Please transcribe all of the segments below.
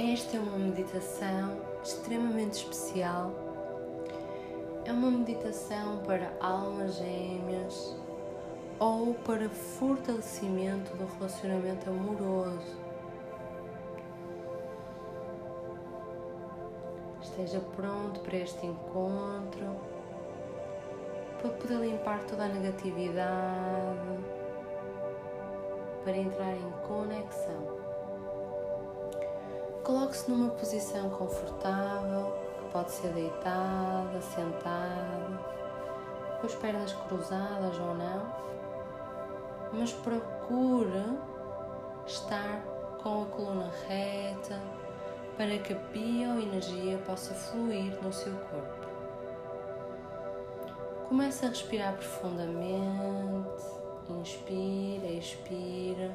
Esta é uma meditação extremamente especial. É uma meditação para almas gêmeas ou para fortalecimento do relacionamento amoroso. Esteja pronto para este encontro, para poder limpar toda a negatividade, para entrar em conexão. Coloque-se numa posição confortável, que pode ser deitada, sentada, com as pernas cruzadas ou não, mas procure estar com a coluna reta para que a bioenergia possa fluir no seu corpo. Comece a respirar profundamente, inspira, expira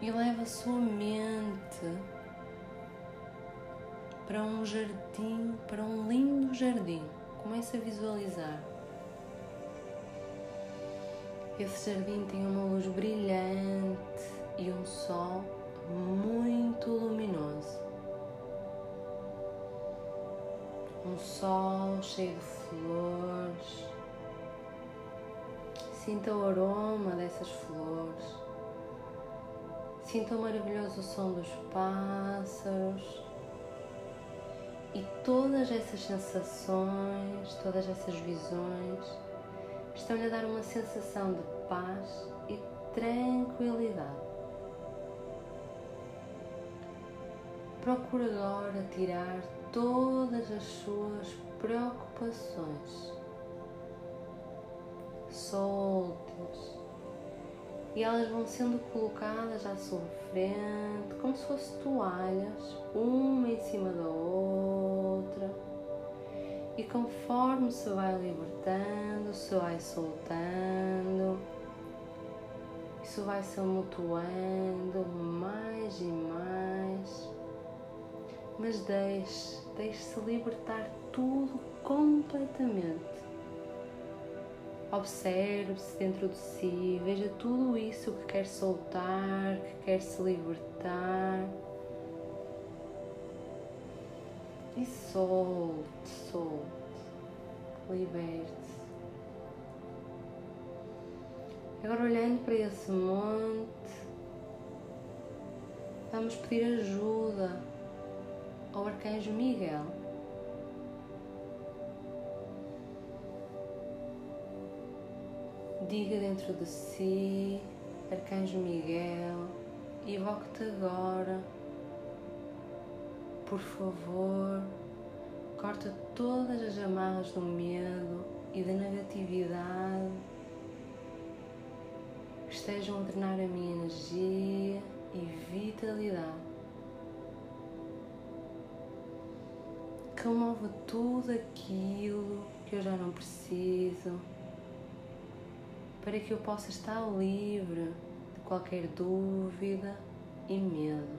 e leva sua mente para um jardim, para um lindo jardim. Comece a visualizar. Esse jardim tem uma luz brilhante e um sol muito luminoso. Um sol cheio de flores. Sinta o aroma dessas flores. Sinta o maravilhoso som dos pássaros e todas essas sensações, todas essas visões estão-lhe a dar uma sensação de paz e tranquilidade. Procure agora tirar todas as suas preocupações. Solte-as e elas vão sendo colocadas à sua frente, como se fossem toalhas, uma em cima da outra. E conforme se vai libertando, se vai soltando, isso vai se amutuando mais e mais. Mas deixe, deixe-se libertar tudo completamente Observe-se dentro de si, veja tudo isso que quer soltar, que quer se libertar. E solte, solte, liberte-se. Agora, olhando para esse monte, vamos pedir ajuda ao Arcanjo Miguel. Diga dentro de si, Arcanjo Miguel, evoque-te agora. Por favor, corta todas as amarras do medo e da negatividade que estejam a drenar a minha energia e vitalidade. Que move tudo aquilo que eu já não preciso para que eu possa estar livre de qualquer dúvida e medo.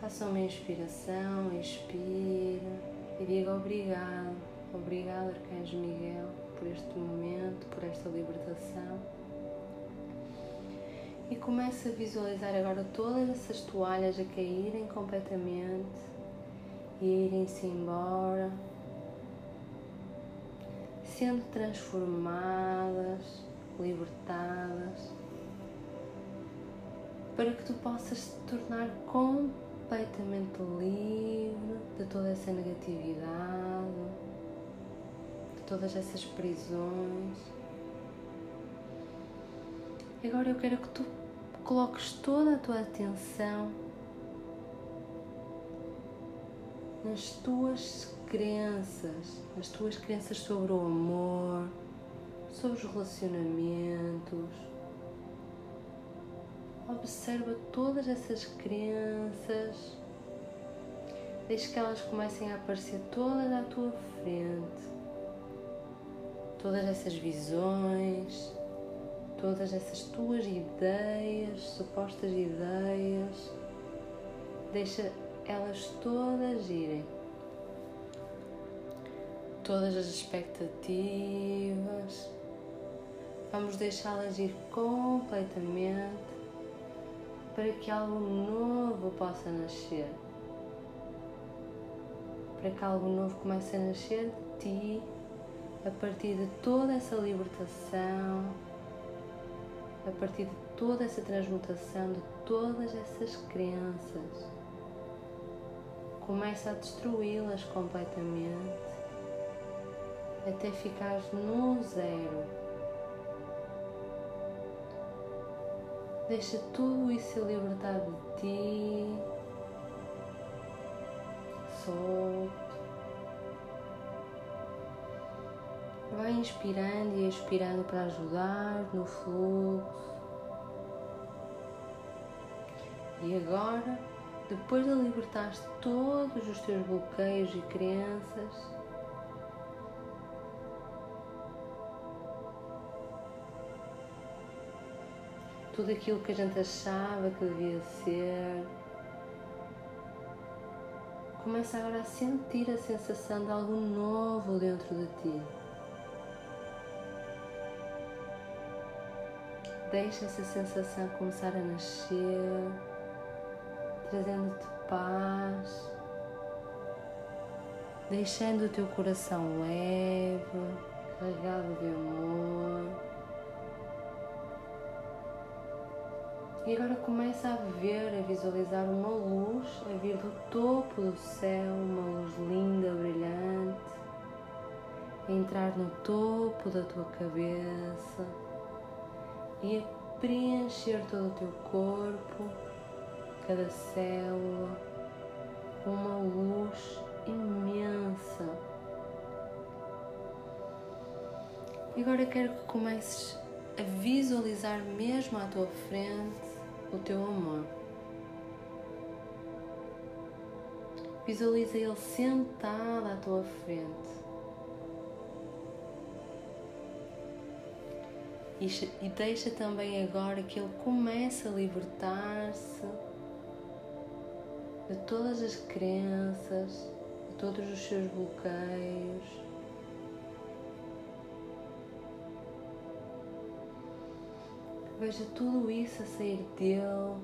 Faça uma inspiração, expira e diga obrigado, obrigado Arcanjo Miguel por este momento, por esta libertação. E comece a visualizar agora todas essas toalhas a caírem completamente e irem-se embora sendo transformadas, libertadas, para que tu possas te tornar completamente livre de toda essa negatividade, de todas essas prisões. Agora eu quero que tu coloques toda a tua atenção nas tuas crenças, as tuas crenças sobre o amor, sobre os relacionamentos. Observa todas essas crenças, deixa que elas comecem a aparecer todas à tua frente. Todas essas visões, todas essas tuas ideias, supostas ideias, deixa elas todas irem todas as expectativas, vamos deixá-las ir completamente para que algo novo possa nascer. Para que algo novo comece a nascer de ti, a partir de toda essa libertação, a partir de toda essa transmutação de todas essas crenças. Começa a destruí-las completamente até ficares no zero. Deixa tudo isso libertar de ti. Solto. Vai inspirando e expirando para ajudar no fluxo. E agora, depois de libertar todos os teus bloqueios e crenças, tudo aquilo que a gente achava que devia ser. Começa agora a sentir a sensação de algo novo dentro de ti. Deixa essa sensação começar a nascer, trazendo-te paz, deixando o teu coração leve, carregado de amor. E agora começa a ver, a visualizar uma luz a vir do topo do céu, uma luz linda, brilhante, a entrar no topo da tua cabeça e a preencher todo o teu corpo, cada célula, uma luz imensa. E agora quero que comeces a visualizar mesmo à tua frente o teu amor. Visualiza ele sentado à tua frente. E deixa também agora que ele comece a libertar-se de todas as crenças, de todos os seus bloqueios. Veja tudo isso a sair dele.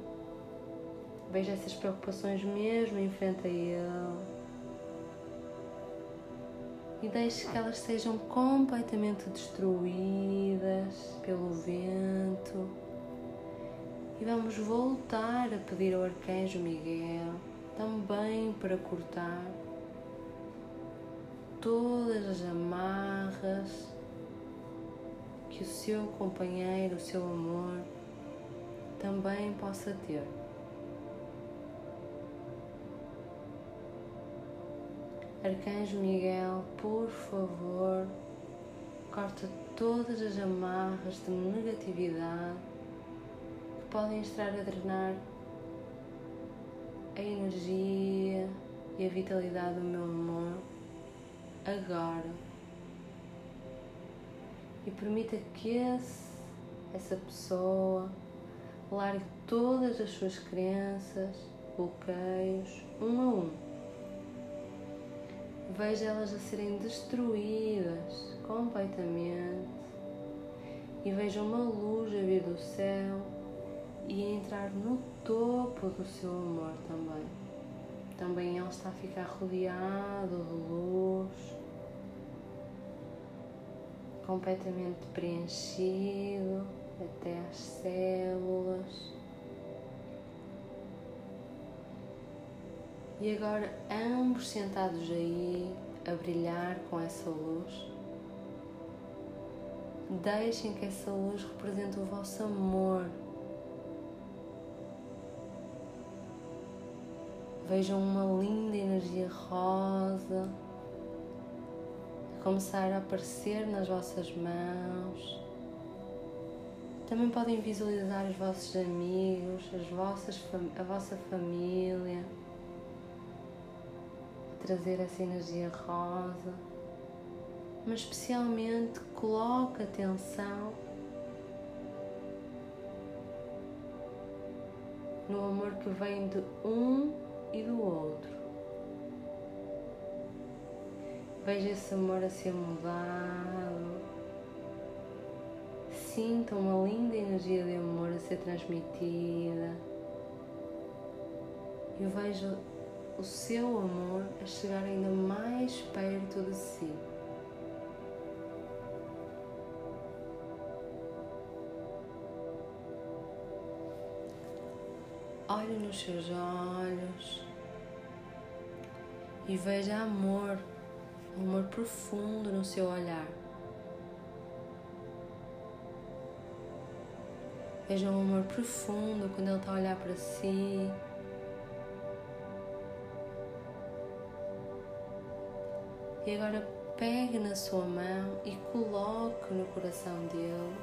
Veja essas preocupações mesmo em frente a ele. E deixe que elas sejam completamente destruídas pelo vento. E vamos voltar a pedir ao Arcanjo Miguel também para cortar todas as amarras que o seu companheiro, o seu amor, também possa ter. Arcanjo Miguel, por favor, corta todas as amarras de negatividade que podem estar a drenar a energia e a vitalidade do meu amor agora e permita que esse, essa pessoa largue todas as suas crenças, bloqueios, um a um. Veja elas a serem destruídas completamente e veja uma luz a vir do céu e entrar no topo do seu amor também. Também ele está a ficar rodeado de luz completamente preenchido até as células. E agora, ambos sentados aí, a brilhar com essa luz, deixem que essa luz represente o vosso amor. Vejam uma linda energia rosa começar a aparecer nas vossas mãos. Também podem visualizar os vossos amigos, as vossas, a vossa família, trazer essa energia rosa, mas especialmente coloque atenção no amor que vem de um e do outro. Veja esse amor a ser mudado. Sinta uma linda energia de amor a ser transmitida. e vejo o seu amor a chegar ainda mais perto de si. Olhe nos seus olhos e veja amor, amor profundo no seu olhar. Veja um amor profundo quando ele está a olhar para si. E agora pegue na sua mão e coloque no coração dele.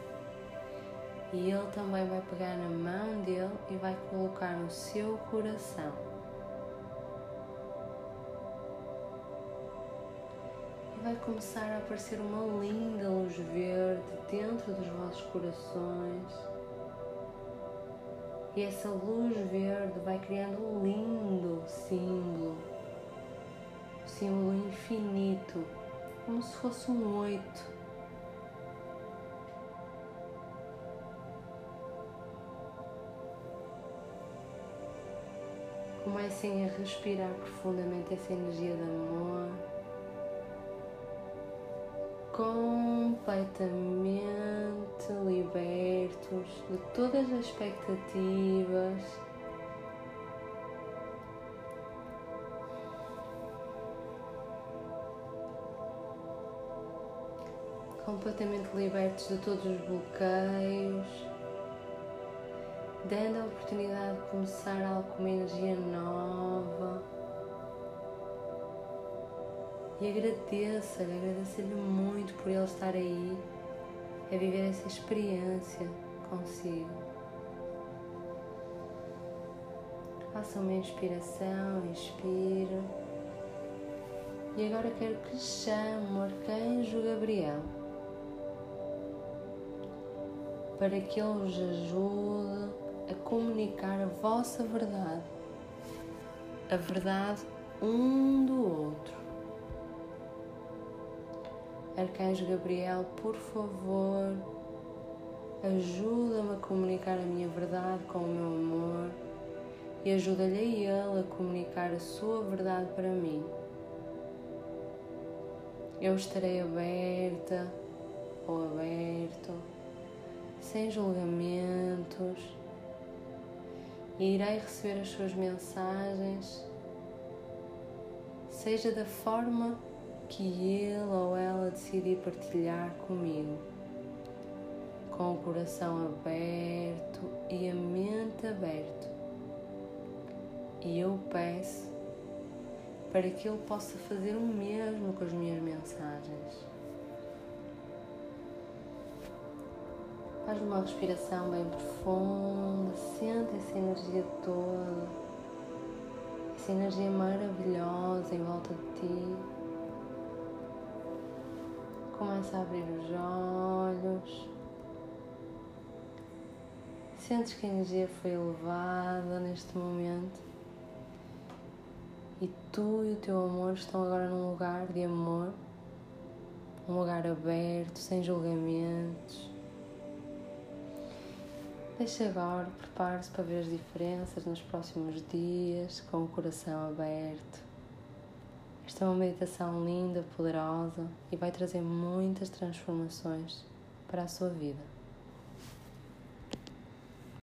E ele também vai pegar na mão dele e vai colocar no seu coração. Vai começar a aparecer uma linda luz verde dentro dos vossos corações. E essa luz verde vai criando um lindo símbolo, um símbolo infinito, como se fosse um oito. Comecem a respirar profundamente essa energia de amor completamente libertos de todas as expectativas. Completamente libertos de todos os bloqueios, dando a oportunidade de começar algo com energia nova e agradeça-lhe, agradeça-lhe muito por ele estar aí, a viver essa experiência consigo. Faça uma inspiração, inspira. E agora quero que chame o arcanjo Gabriel para que ele vos ajude a comunicar a vossa verdade, a verdade um do outro. Arcanjo Gabriel, por favor, ajuda-me a comunicar a minha verdade com o meu amor e ajuda-lhe a ele a comunicar a sua verdade para mim. Eu estarei aberta ou aberto, sem julgamentos, e irei receber as suas mensagens, seja da forma que ele ou ela decidir partilhar comigo, com o coração aberto e a mente aberta. E eu peço para que ele possa fazer o mesmo com as minhas mensagens. Faz uma respiração bem profunda, sente essa energia toda, essa energia maravilhosa em volta de ti. Começa a abrir os olhos. Sentes que a energia foi elevada neste momento e tu e o teu amor estão agora num lugar de amor, um lugar aberto, sem julgamentos. Deixa agora, prepare-se para ver as diferenças nos próximos dias, com o coração aberto. Esta é uma meditação linda, poderosa e vai trazer muitas transformações para a sua vida.